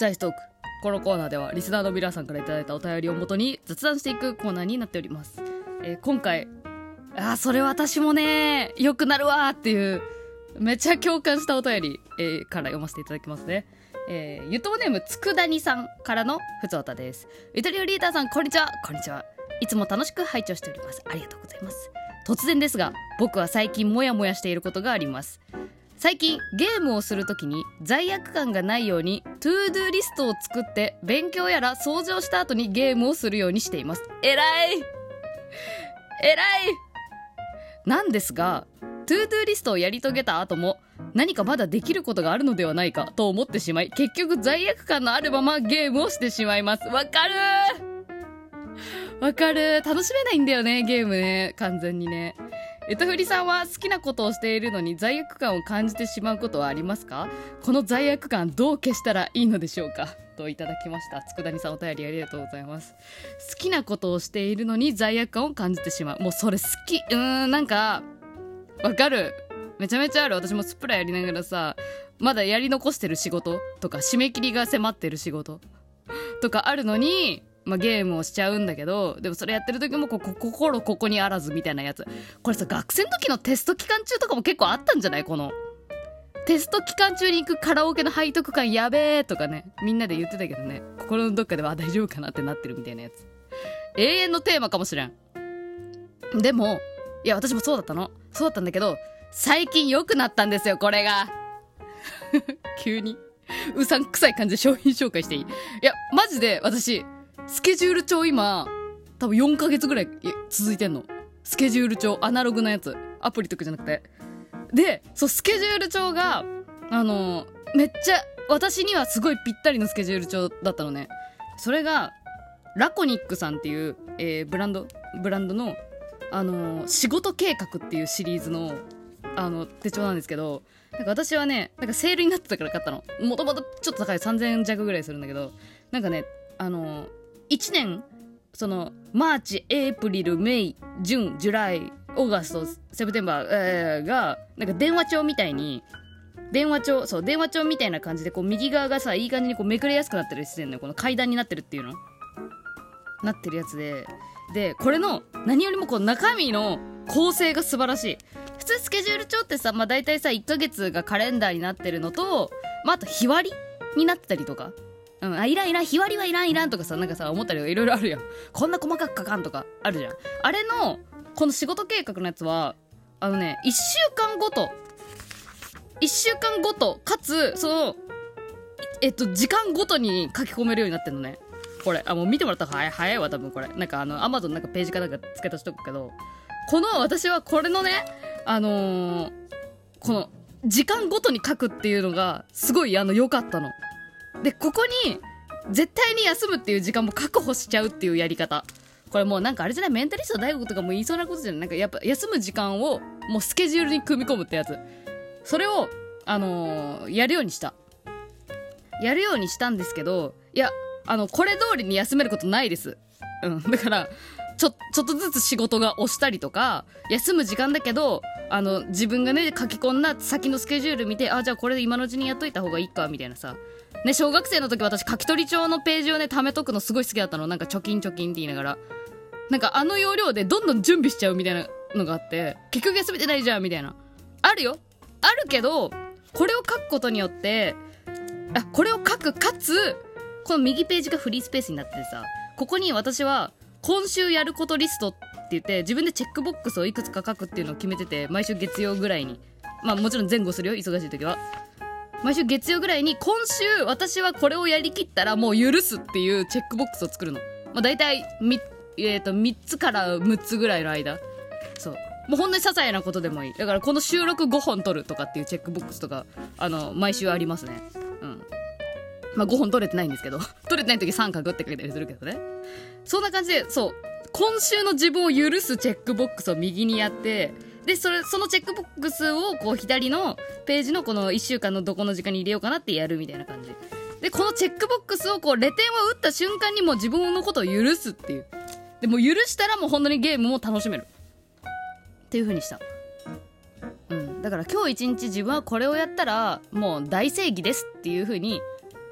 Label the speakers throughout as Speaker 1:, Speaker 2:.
Speaker 1: ザイストーク。このコーナーではリスナーの皆さんからいただいたお便りをもとに雑談していくコーナーになっております、えー今回あそれ私もね良くなるわっていうめっちゃ共感したお便り、えーから読ませていただきますね。えー、ゆとうネームつくだにさんからのふつおたです。ゆとりおリーダーさんこんにちは。こんにちは。いつも楽しく拝聴しております。ありがとうございます。突然ですが僕は最近モヤモヤしていることがあります。最近ゲームをするときに罪悪感がないように ToDo リストを作って勉強やら掃除をした後にゲームをするようにしています。えらい。えらい。なんですが ToDo リストをやり遂げた後も何かまだできることがあるのではないかと思ってしまい結局罪悪感のあるままゲームをしてしまいます。わかる。わかる。楽しめないんだよねゲームね。完全にねえとふりさんは好きなことをしているのに罪悪感を感じてしまうことはありますか？この罪悪感どう消したらいいのでしょうか？といただきました。佃煮さんお便りありがとうございます。好きなことをしているのに罪悪感を感じてしまう。もうそれ好き。うーんなんかわかる。めちゃめちゃある。私もスプラやりながらさまだやり残してる仕事とか締め切りが迫ってる仕事とかあるのに、まあ、ゲームをしちゃうんだけどでもそれやってる時もここ心ここにあらずみたいなやつ。これさ学生の時のテスト期間中とかも結構あったんじゃない？このテスト期間中に行くカラオケの背徳感やべえとかね。みんなで言ってたけどね。心のどっかでは大丈夫かなってなってるみたいなやつ。永遠のテーマかもしれん。でもいや私もそうだったの。そうだったんだけど最近良くなったんですよこれが。急に。うさんくさい感じで商品紹介していい？いやマジで私スケジュール帳今多分4ヶ月ぐらい続いてんの。スケジュール帳アナログなやつ。アプリとかじゃなくて。でそうスケジュール帳があのめっちゃ私にはすごいぴったりのスケジュール帳だったのね。それがラコニックさんっていう、えーブランドブランドのあの仕事計画っていうシリーズのあの手帳なんですけどなんか私はねなんかセールになってたから買ったの。もともとちょっと高い3000円弱ぐらいするんだけどなんかねあの1年その March April May June July August September、えーがなんか電話帳みたいに電話帳そう電話帳みたいな感じでこう右側がさいい感じにこうめくれやすくなってるしてんのよ。この階段になってるっていうの。なってるやつで。でこれの何よりもこう中身の構成が素晴らしい。普通スケジュール帳ってさ、まあ、大体さ1ヶ月がカレンダーになってるのと、まあ、あと日割りになってたりとか。うん、あいらんいらん日割りはいらんいらんとかさなんかさ思ったりいろいろあるやん。こんな細かく書かんとかあるじゃん。あれのこの仕事計画のやつはあのね1週間ごと。1週間ごとかつそのえっと時間ごとに書き込めるようになってんのね。これ。あもう見てもらったら早い早いわ多分これ。なんかあのアマゾンなんかページかなんか付け足しとくけどこの私はこれのねあのーこの時間ごとに書くっていうのがすごいあの良かったの。でここに絶対に休むっていう時間も確保しちゃうっていうやり方。これもうなんかあれじゃない？メンタリスト大悟とかも言いそうなことじゃない？なんかやっぱ休む時間をもうスケジュールに組み込むってやつ。それをあのーやるようにした。やるようにしたんですけどいやあのこれ通りに休めることないです。うん。だからちょちょっとずつ仕事が押したりとか休む時間だけどあの自分がね書き込んだ先のスケジュール見てあじゃあこれで今のうちにやっといた方がいいかみたいなさ。ね小学生の時私書き取り帳のページをね貯めとくのすごい好きだったの。なんか貯金貯金って言いながら。なんかあの要領でどんどん準備しちゃうみたいなのがあって結局休めてないじゃんみたいな。あるよ。あるけどこれを書くことによってあこれを書くかつこの右ページがフリースペースになっててさここに私は今週やることリストって言って自分でチェックボックスをいくつか書くっていうのを決めてて毎週月曜ぐらいに。まあもちろん前後するよ忙しい時は。毎週月曜ぐらいに今週私はこれをやりきったらもう許すっていうチェックボックスを作るの、まあ、大体み、えー、と3つから6つぐらいの間そう。もうほんのに些細なことでもいい。だからこの収録5本撮るとかっていうチェックボックスとかあの毎週ありますね。うん。まあ5本取れてないんですけど。取れてない時三角って書いたりするけどね。そんな感じでそう。今週の自分を許すチェックボックスを右にやってでそれそのチェックボックスをこう左のページのこの1週間のどこの時間に入れようかなってやるみたいな感じ。でこのチェックボックスをこうレ点を打った瞬間にもう自分のことを許すっていう。でも許したらもう本当にゲームも楽しめる。っていう風にした。うん。だから今日一日自分はこれをやったらもう大正義ですっていう風に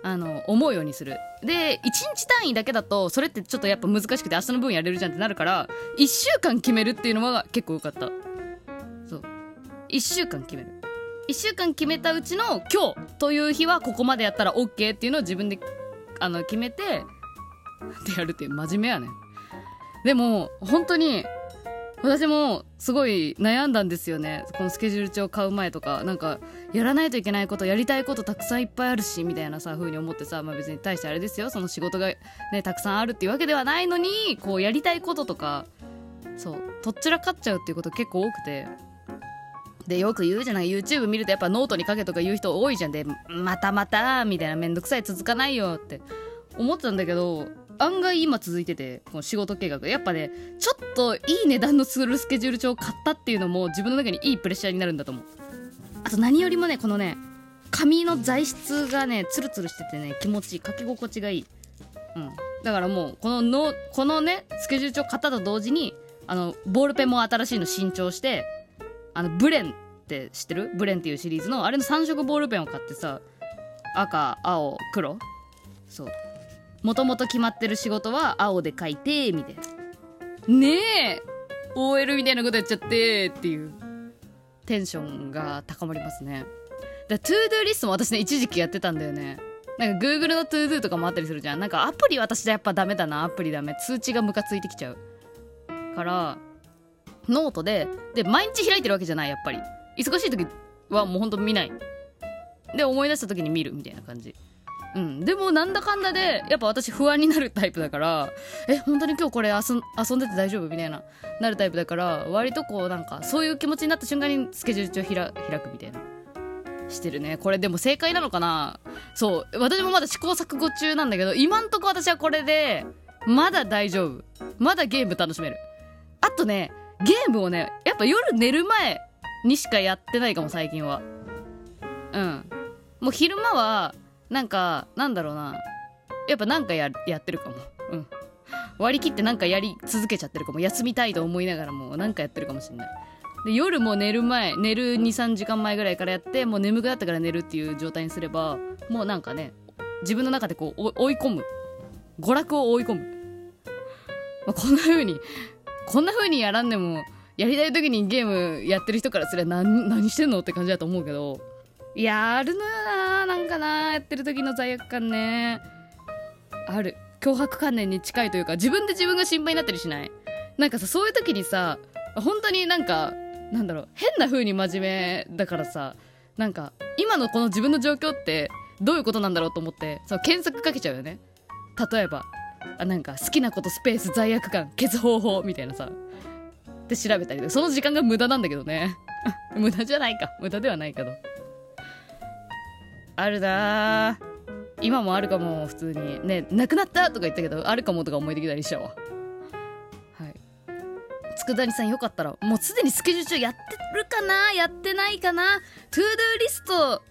Speaker 1: あの思うようにする。で1日単位だけだとそれってちょっとやっぱ難しくて明日の分やれるじゃんってなるから1週間決めるっていうのは結構良かった。そう。1週間決める。1週間決めたうちの今日という日はここまでやったら OK っていうのを自分であの決めてってやるって真面目やねでも本当に私もすごい悩んだんですよね。このスケジュール帳買う前とかなんかやらないといけないことやりたいことたくさんいっぱいあるしみたいなさ風に思ってさ、まあ、別に対してあれですよ。その仕事がねたくさんあるっていうわけではないのにこうやりたいこととかそうとっちらかっちゃうっていうこと結構多くて。でよく言うじゃない YouTube 見るとやっぱノートに書けとか言う人多いじゃん。でまたまたみたいなめんどくさい続かないよって。思ってたんだけど案外今続いててこの仕事計画。やっぱねちょっといい値段のするスケジュール帳を買ったっていうのも自分の中にいいプレッシャーになるんだと思う。あと何よりもねこのね紙の材質がねツルツルしててね気持ちいい書き心地がいい。うん。だからもうこののこのねスケジュール帳買ったと同時にあのボールペンも新しいの新調してあのブレンって知ってる？ブレンっていうシリーズのあれの3色ボールペンを買ってさ赤青黒。そう。もともと決まってる仕事は青で書いてみたいな。ねえ！OL みたいなことやっちゃってっていう。テンションが高まりますね。だ ToDo リストも私ね一時期やってたんだよね。なんか Google のトゥードゥとかもあったりするじゃん。なんかアプリ私じゃやっぱダメだなアプリダメ。通知がムカついてきちゃうからノートでで毎日開いてるわけじゃないやっぱり。忙しい時はもうほんと見ない。で思い出した時に見るみたいな感じ。うん、でもなんだかんだでやっぱ私不安になるタイプだからえ本当に今日これ遊遊んでて大丈夫みたいななるタイプだから割とこうなんかそういう気持ちになった瞬間にスケジュール帳開くみたいな。してるね。これでも正解なのかな？そう。私もまだ試行錯誤中なんだけど今んとこ私はこれでまだ大丈夫。まだゲーム楽しめる。あとねゲームをねやっぱ夜寝る前にしかやってないかも最近は。うん。もう昼間はなんかなんだろうな。やっぱなんかややってるかも。うん。割り切ってなんかやり続けちゃってるかも。休みたいと思いながらもなんかやってるかもしんない。で夜も寝る前寝る23時間前ぐらいからやってもう眠くなったから寝るっていう状態にすればもうなんかね自分の中でこう追い込む。娯楽を追い込む、まあ、こんな風にこんな風にやらんでもやりたい時にゲームやってる人からすれば何何してんのって感じだと思うけど。やるのよななんかなやってる時の罪悪感ね。ある。脅迫観念に近いというか自分で自分が心配になったりしない。なんかさそういう時にさ本当になんかなんだろう変な風に真面目だからさなんか今のこの自分の状況ってどういうことなんだろうと思ってそう検索かけちゃうよね。例えばあなんか好きなことスペース罪悪感消す方法みたいなさ。で調べたりその時間が無駄なんだけどね。無駄じゃないか。無駄ではないけど。あるな今もあるかも普通に。ねなくなったとか言ったけどあるかもとか思い出きたりしたわ。はい。佃煮さんよかったらもうすでにスケジュール中やってるかな？やってないかな？ ToDo リスト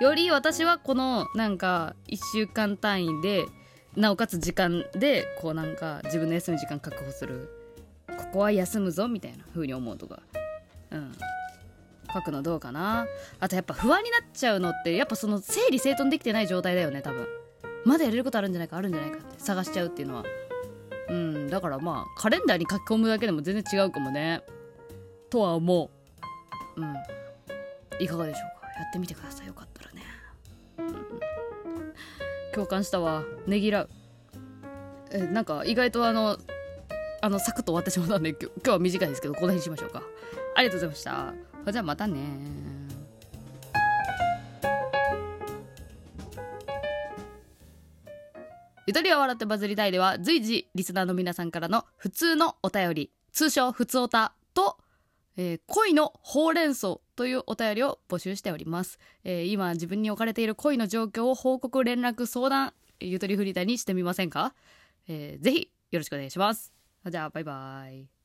Speaker 1: より私はこのなんか1週間単位でなおかつ時間でこうなんか自分の休む時間確保する。ここは休むぞみたいな風に思うとか。うん。書くのどうかな。あとやっぱ不安になっちゃうのってやっぱその整理整頓できてない状態だよね多分。まだやれることあるんじゃないかあるんじゃないかって探しちゃうっていうのは。うん。だからまあカレンダーに書き込むだけでも全然違うかもね。とは思う。うん。いかがでしょうか？やってみてください。よかったらね、うん、共感したわ。ねぎらう。えなんか意外とあのあのサクッと終わってしまったんで今日は短いですけどこの辺にしましょうか。ありがとうございました。じゃあまたね。ゆとりを笑ってバズりたいでは随時リスナーの皆さんからの普通のお便り通称普通おたと、えー、恋のほうれん草というお便りを募集しております、えー、今自分に置かれている恋の状況を報告連絡相談ゆとりフリーターにしてみませんか、えー、ぜひよろしくお願いします。じゃあバイバイ。